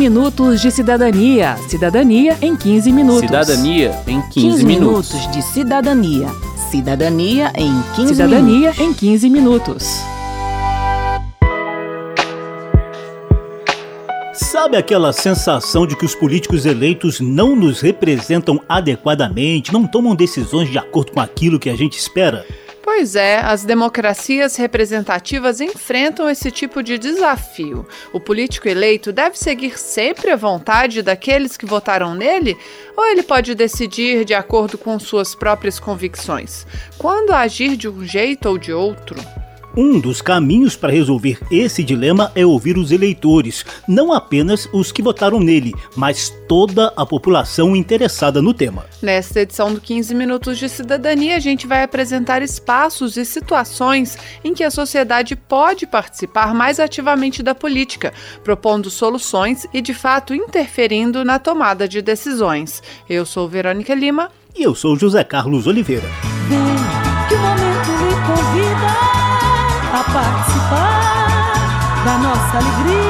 minutos de cidadania. Cidadania em 15 minutos. Cidadania em 15, 15 minutos. minutos de cidadania. Cidadania em 15 Cidadania minutos. em 15 minutos. Sabe aquela sensação de que os políticos eleitos não nos representam adequadamente, não tomam decisões de acordo com aquilo que a gente espera? Pois é, as democracias representativas enfrentam esse tipo de desafio. O político eleito deve seguir sempre a vontade daqueles que votaram nele? Ou ele pode decidir de acordo com suas próprias convicções? Quando agir de um jeito ou de outro? Um dos caminhos para resolver esse dilema é ouvir os eleitores, não apenas os que votaram nele, mas toda a população interessada no tema. Nesta edição do 15 Minutos de Cidadania, a gente vai apresentar espaços e situações em que a sociedade pode participar mais ativamente da política, propondo soluções e, de fato, interferindo na tomada de decisões. Eu sou Verônica Lima. E eu sou José Carlos Oliveira. Nossa alegria.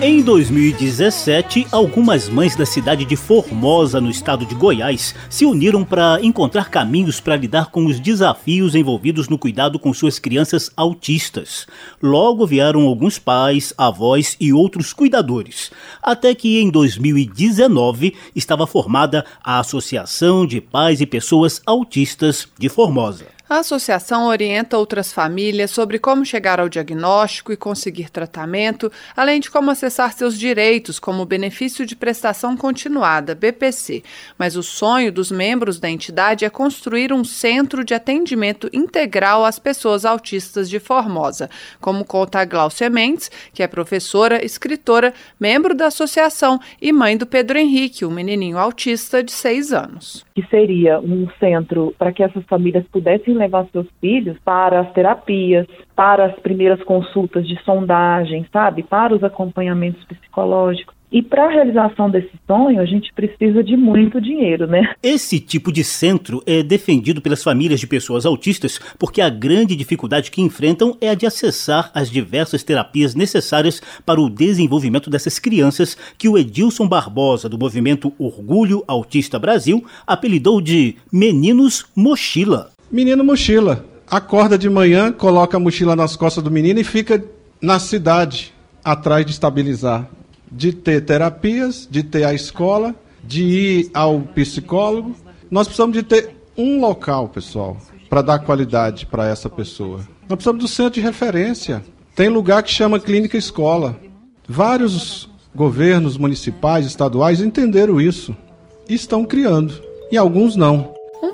Em 2017, algumas mães da cidade de Formosa, no estado de Goiás, se uniram para encontrar caminhos para lidar com os desafios envolvidos no cuidado com suas crianças autistas. Logo vieram alguns pais, avós e outros cuidadores, até que em 2019 estava formada a Associação de Pais e Pessoas Autistas de Formosa. A associação orienta outras famílias sobre como chegar ao diagnóstico e conseguir tratamento, além de como acessar seus direitos, como o benefício de prestação continuada, BPC. Mas o sonho dos membros da entidade é construir um centro de atendimento integral às pessoas autistas de Formosa, como conta a Glaucia Mendes, que é professora, escritora, membro da associação e mãe do Pedro Henrique, um menininho autista de seis anos. que seria um centro para que essas famílias pudessem levar seus filhos para as terapias, para as primeiras consultas de sondagem, sabe? Para os acompanhamentos psicológicos. E para a realização desse sonho, a gente precisa de muito dinheiro, né? Esse tipo de centro é defendido pelas famílias de pessoas autistas porque a grande dificuldade que enfrentam é a de acessar as diversas terapias necessárias para o desenvolvimento dessas crianças que o Edilson Barbosa, do movimento Orgulho Autista Brasil, apelidou de Meninos Mochila. Menino mochila. Acorda de manhã, coloca a mochila nas costas do menino e fica na cidade atrás de estabilizar. De ter terapias, de ter a escola, de ir ao psicólogo. Nós precisamos de ter um local, pessoal, para dar qualidade para essa pessoa. Nós precisamos do centro de referência. Tem lugar que chama clínica escola. Vários governos municipais, estaduais entenderam isso e estão criando. E alguns não.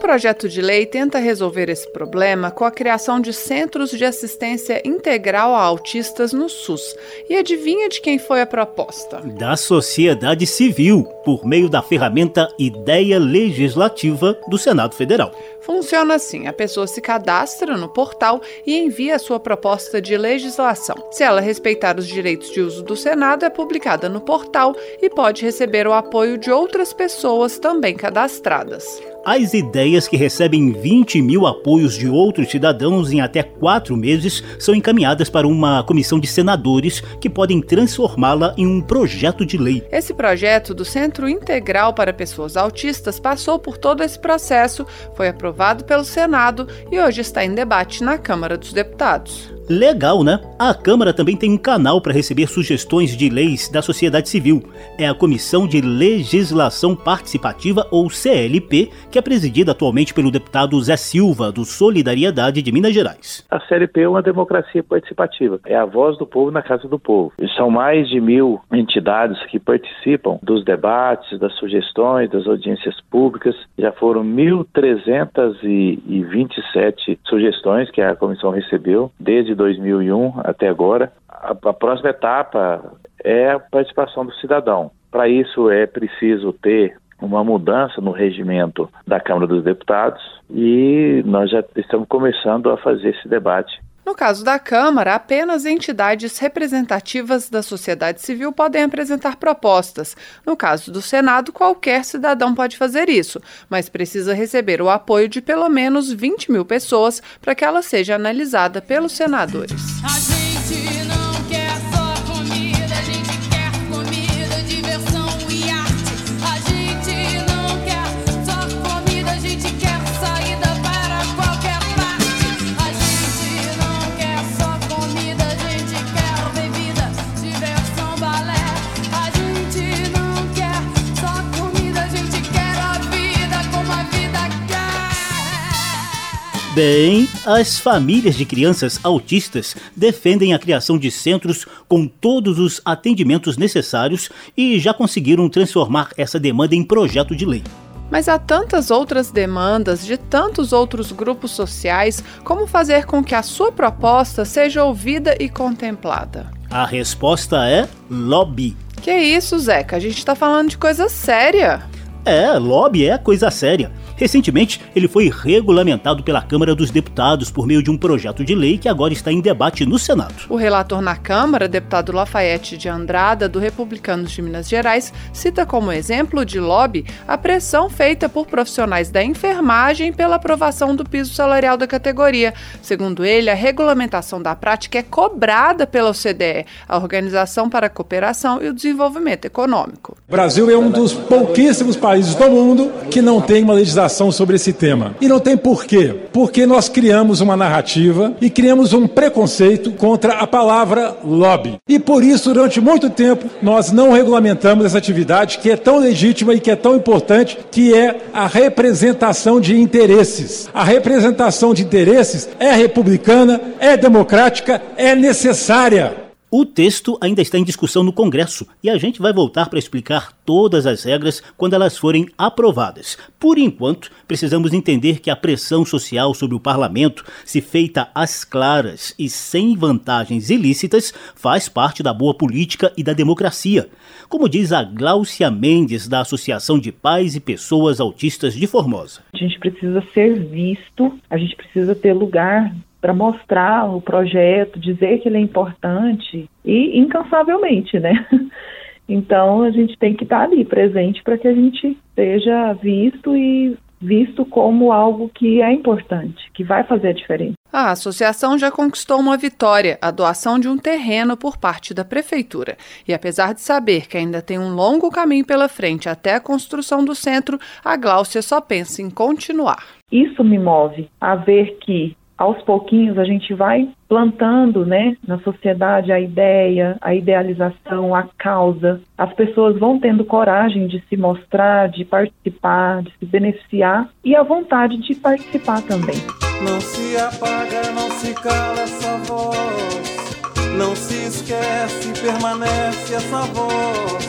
Projeto de lei tenta resolver esse problema com a criação de centros de assistência integral a autistas no SUS. E adivinha de quem foi a proposta? Da sociedade civil, por meio da ferramenta Ideia Legislativa do Senado Federal. Funciona assim: a pessoa se cadastra no portal e envia a sua proposta de legislação. Se ela respeitar os direitos de uso do Senado, é publicada no portal e pode receber o apoio de outras pessoas também cadastradas. As ideias que recebem 20 mil apoios de outros cidadãos em até quatro meses são encaminhadas para uma comissão de senadores que podem transformá-la em um projeto de lei. Esse projeto do Centro Integral para Pessoas Autistas passou por todo esse processo, foi aprovado pelo Senado e hoje está em debate na Câmara dos Deputados. Legal, né? A Câmara também tem um canal para receber sugestões de leis da sociedade civil. É a Comissão de Legislação Participativa, ou CLP, que é presidida atualmente pelo deputado Zé Silva, do Solidariedade de Minas Gerais. A CLP é uma democracia participativa, é a voz do povo na casa do povo. E são mais de mil entidades que participam dos debates, das sugestões, das audiências públicas. Já foram 1.327 sugestões que a comissão recebeu desde 2001 até agora. A, a próxima etapa é a participação do cidadão. Para isso é preciso ter uma mudança no regimento da Câmara dos Deputados e nós já estamos começando a fazer esse debate. No caso da Câmara, apenas entidades representativas da sociedade civil podem apresentar propostas. No caso do Senado, qualquer cidadão pode fazer isso, mas precisa receber o apoio de pelo menos 20 mil pessoas para que ela seja analisada pelos senadores. Bem, as famílias de crianças autistas defendem a criação de centros com todos os atendimentos necessários e já conseguiram transformar essa demanda em projeto de lei. Mas há tantas outras demandas de tantos outros grupos sociais, como fazer com que a sua proposta seja ouvida e contemplada? A resposta é lobby. Que isso, Zeca? A gente está falando de coisa séria. É, lobby é coisa séria. Recentemente, ele foi regulamentado pela Câmara dos Deputados por meio de um projeto de lei que agora está em debate no Senado. O relator na Câmara, deputado Lafayette de Andrada, do Republicanos de Minas Gerais, cita como exemplo de lobby a pressão feita por profissionais da enfermagem pela aprovação do piso salarial da categoria. Segundo ele, a regulamentação da prática é cobrada pela OCDE, a Organização para a Cooperação e o Desenvolvimento Econômico. O Brasil é um dos pouquíssimos países do mundo que não tem uma legislação sobre esse tema. E não tem porquê. Porque nós criamos uma narrativa e criamos um preconceito contra a palavra lobby. E por isso, durante muito tempo, nós não regulamentamos essa atividade que é tão legítima e que é tão importante, que é a representação de interesses. A representação de interesses é republicana, é democrática, é necessária. O texto ainda está em discussão no Congresso e a gente vai voltar para explicar todas as regras quando elas forem aprovadas. Por enquanto, precisamos entender que a pressão social sobre o parlamento, se feita às claras e sem vantagens ilícitas, faz parte da boa política e da democracia. Como diz a Gláucia Mendes, da Associação de Pais e Pessoas Autistas de Formosa. A gente precisa ser visto, a gente precisa ter lugar para mostrar o projeto, dizer que ele é importante e incansavelmente, né? Então a gente tem que estar ali presente para que a gente seja visto e visto como algo que é importante, que vai fazer a diferença. A associação já conquistou uma vitória, a doação de um terreno por parte da prefeitura. E apesar de saber que ainda tem um longo caminho pela frente até a construção do centro, a Gláucia só pensa em continuar. Isso me move a ver que aos pouquinhos a gente vai plantando, né, na sociedade a ideia, a idealização, a causa. As pessoas vão tendo coragem de se mostrar, de participar, de se beneficiar e a vontade de participar também. Não se apaga, não se cala essa voz. Não se esquece, permanece essa voz.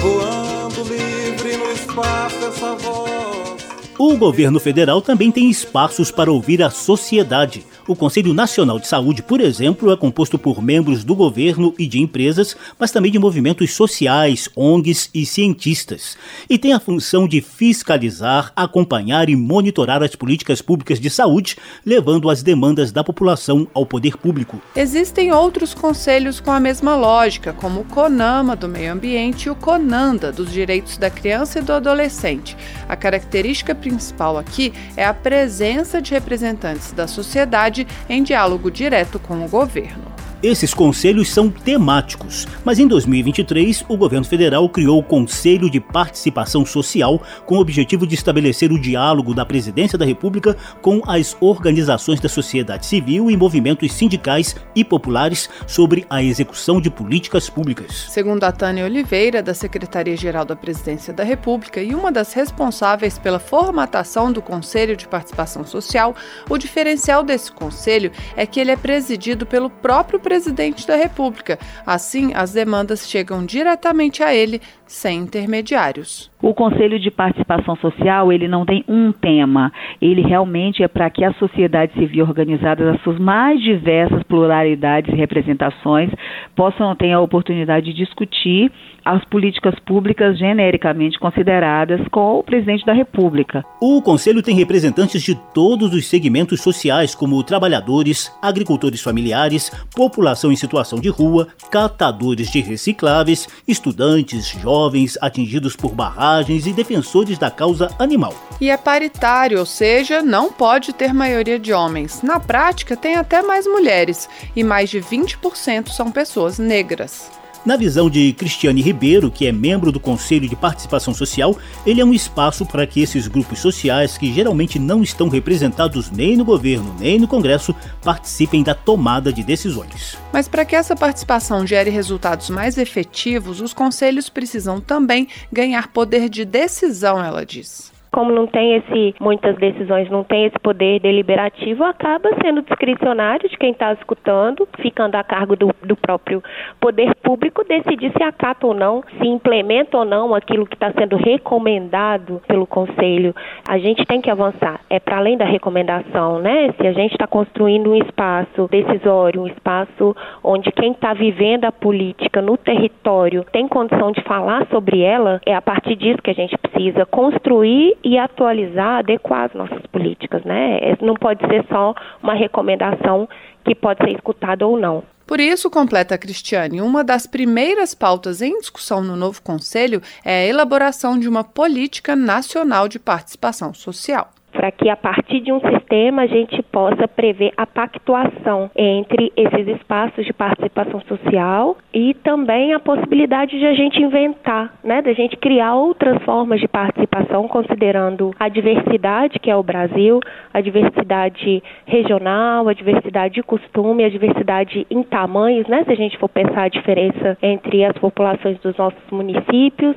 Voando livre no espaço essa voz. O governo federal também tem espaços para ouvir a sociedade. O Conselho Nacional de Saúde, por exemplo, é composto por membros do governo e de empresas, mas também de movimentos sociais, ONGs e cientistas. E tem a função de fiscalizar, acompanhar e monitorar as políticas públicas de saúde, levando as demandas da população ao poder público. Existem outros conselhos com a mesma lógica, como o CONAMA do Meio Ambiente e o CONANDA dos Direitos da Criança e do Adolescente. A característica principal aqui é a presença de representantes da sociedade em diálogo direto com o governo. Esses conselhos são temáticos, mas em 2023 o governo federal criou o Conselho de Participação Social com o objetivo de estabelecer o diálogo da Presidência da República com as organizações da sociedade civil e movimentos sindicais e populares sobre a execução de políticas públicas. Segundo a Tânia Oliveira, da Secretaria-Geral da Presidência da República e uma das responsáveis pela formatação do Conselho de Participação Social, o diferencial desse conselho é que ele é presidido pelo próprio presidente da República. Assim, as demandas chegam diretamente a ele, sem intermediários. O Conselho de Participação Social, ele não tem um tema. Ele realmente é para que a sociedade civil organizada, as suas mais diversas pluralidades e representações, possam ter a oportunidade de discutir as políticas públicas genericamente consideradas com o presidente da República. O Conselho tem representantes de todos os segmentos sociais, como trabalhadores, agricultores familiares, população em situação de rua, catadores de recicláveis, estudantes, jovens atingidos por barragens e defensores da causa animal. E é paritário, ou seja, não pode ter maioria de homens. Na prática, tem até mais mulheres, e mais de 20% são pessoas negras. Na visão de Cristiane Ribeiro, que é membro do Conselho de Participação Social, ele é um espaço para que esses grupos sociais, que geralmente não estão representados nem no governo nem no Congresso, participem da tomada de decisões. Mas para que essa participação gere resultados mais efetivos, os conselhos precisam também ganhar poder de decisão, ela diz. Como não tem esse, muitas decisões não tem esse poder deliberativo, acaba sendo discricionário de quem está escutando, ficando a cargo do, do próprio poder público decidir se acata ou não, se implementa ou não aquilo que está sendo recomendado pelo Conselho. A gente tem que avançar. É para além da recomendação, né? Se a gente está construindo um espaço decisório, um espaço onde quem está vivendo a política no território tem condição de falar sobre ela, é a partir disso que a gente precisa construir e atualizar, adequar as nossas políticas, né? É, não pode ser só uma recomendação que pode ser escutada ou não. Por isso, completa Cristiane, uma das primeiras pautas em discussão no novo Conselho é a elaboração de uma política nacional de participação social para que a partir de um sistema a gente possa prever a pactuação entre esses espaços de participação social e também a possibilidade de a gente inventar, né, da gente criar outras formas de participação considerando a diversidade que é o Brasil, a diversidade regional, a diversidade de costume, a diversidade em tamanhos, né, se a gente for pensar a diferença entre as populações dos nossos municípios,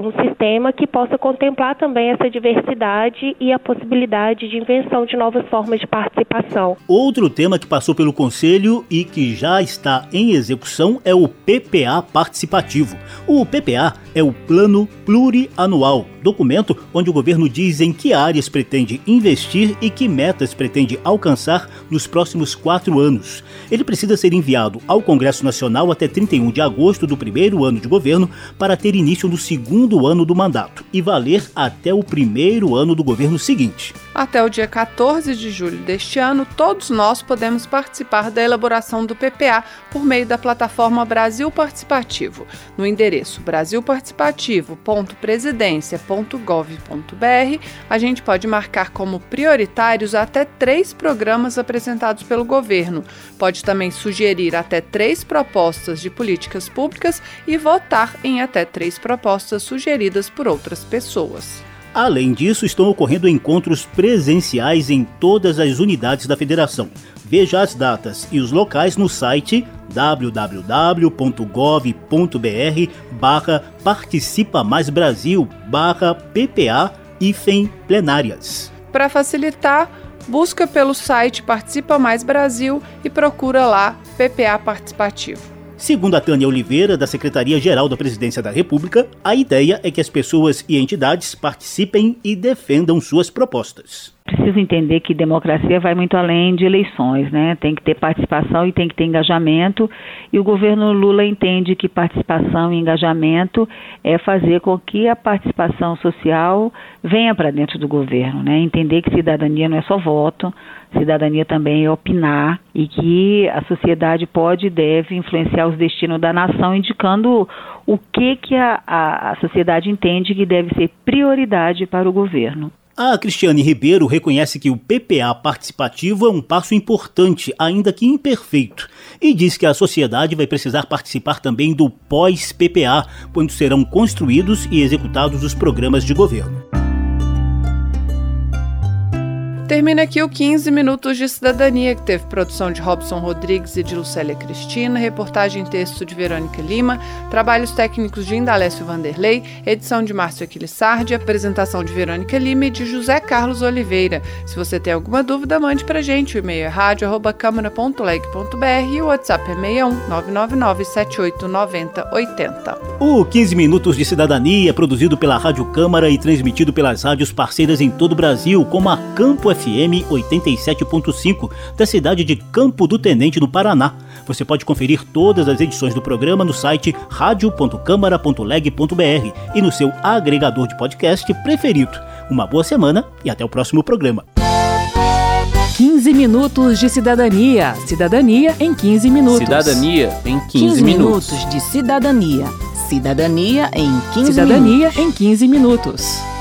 um sistema que possa contemplar também essa diversidade e a possibilidade de invenção de novas formas de participação. Outro tema que passou pelo Conselho e que já está em execução é o PPA participativo. O PPA é o Plano Plurianual, documento onde o governo diz em que áreas pretende investir e que metas pretende alcançar nos próximos quatro anos. Ele precisa ser enviado ao Congresso Nacional até 31 de agosto do primeiro ano de governo para ter início no segundo ano do mandato e valer até o primeiro ano do governo seguinte. Até o dia 14 de julho deste ano, todos nós podemos participar da elaboração do PPA por meio da plataforma Brasil Participativo, no endereço brasilparticipativo.presidência.gov.br. A gente pode marcar como prioritários até três programas apresentados pelo governo. Pode também sugerir até três propostas de políticas públicas e votar em até três propostas sugeridas por outras pessoas. Além disso, estão ocorrendo encontros presenciais em todas as unidades da federação. Veja as datas e os locais no site www.gov.br barra Participa Mais Brasil barra PPA Plenárias. Para facilitar, busca pelo site Participa Mais Brasil e procura lá PPA Participativo. Segundo a Tânia Oliveira, da Secretaria-Geral da Presidência da República, a ideia é que as pessoas e entidades participem e defendam suas propostas preciso entender que democracia vai muito além de eleições, né? Tem que ter participação e tem que ter engajamento. E o governo Lula entende que participação e engajamento é fazer com que a participação social venha para dentro do governo, né? Entender que cidadania não é só voto, cidadania também é opinar e que a sociedade pode e deve influenciar os destinos da nação, indicando o que que a, a, a sociedade entende que deve ser prioridade para o governo. A Cristiane Ribeiro reconhece que o PPA participativo é um passo importante, ainda que imperfeito, e diz que a sociedade vai precisar participar também do pós-PPA, quando serão construídos e executados os programas de governo. Termina aqui o 15 Minutos de Cidadania, que teve produção de Robson Rodrigues e de Lucélia Cristina, reportagem e texto de Verônica Lima, trabalhos técnicos de Indalécio Vanderlei, edição de Márcio Aquilissardi, apresentação de Verônica Lima e de José Carlos Oliveira. Se você tem alguma dúvida, mande pra gente. O e-mail é rádio.câmara.leg.br e o WhatsApp é 61 999 789080. O 15 Minutos de Cidadania produzido pela Rádio Câmara e transmitido pelas rádios parceiras em todo o Brasil, como a Campo FM FM 87.5 da cidade de Campo do Tenente, no Paraná. Você pode conferir todas as edições do programa no site radio.câmara.leg.br e no seu agregador de podcast preferido. Uma boa semana e até o próximo programa. 15 minutos de cidadania. Cidadania em 15 minutos. Cidadania em 15, 15 minutos. minutos de cidadania. Cidadania em 15 Cidadania minutos. em 15 minutos.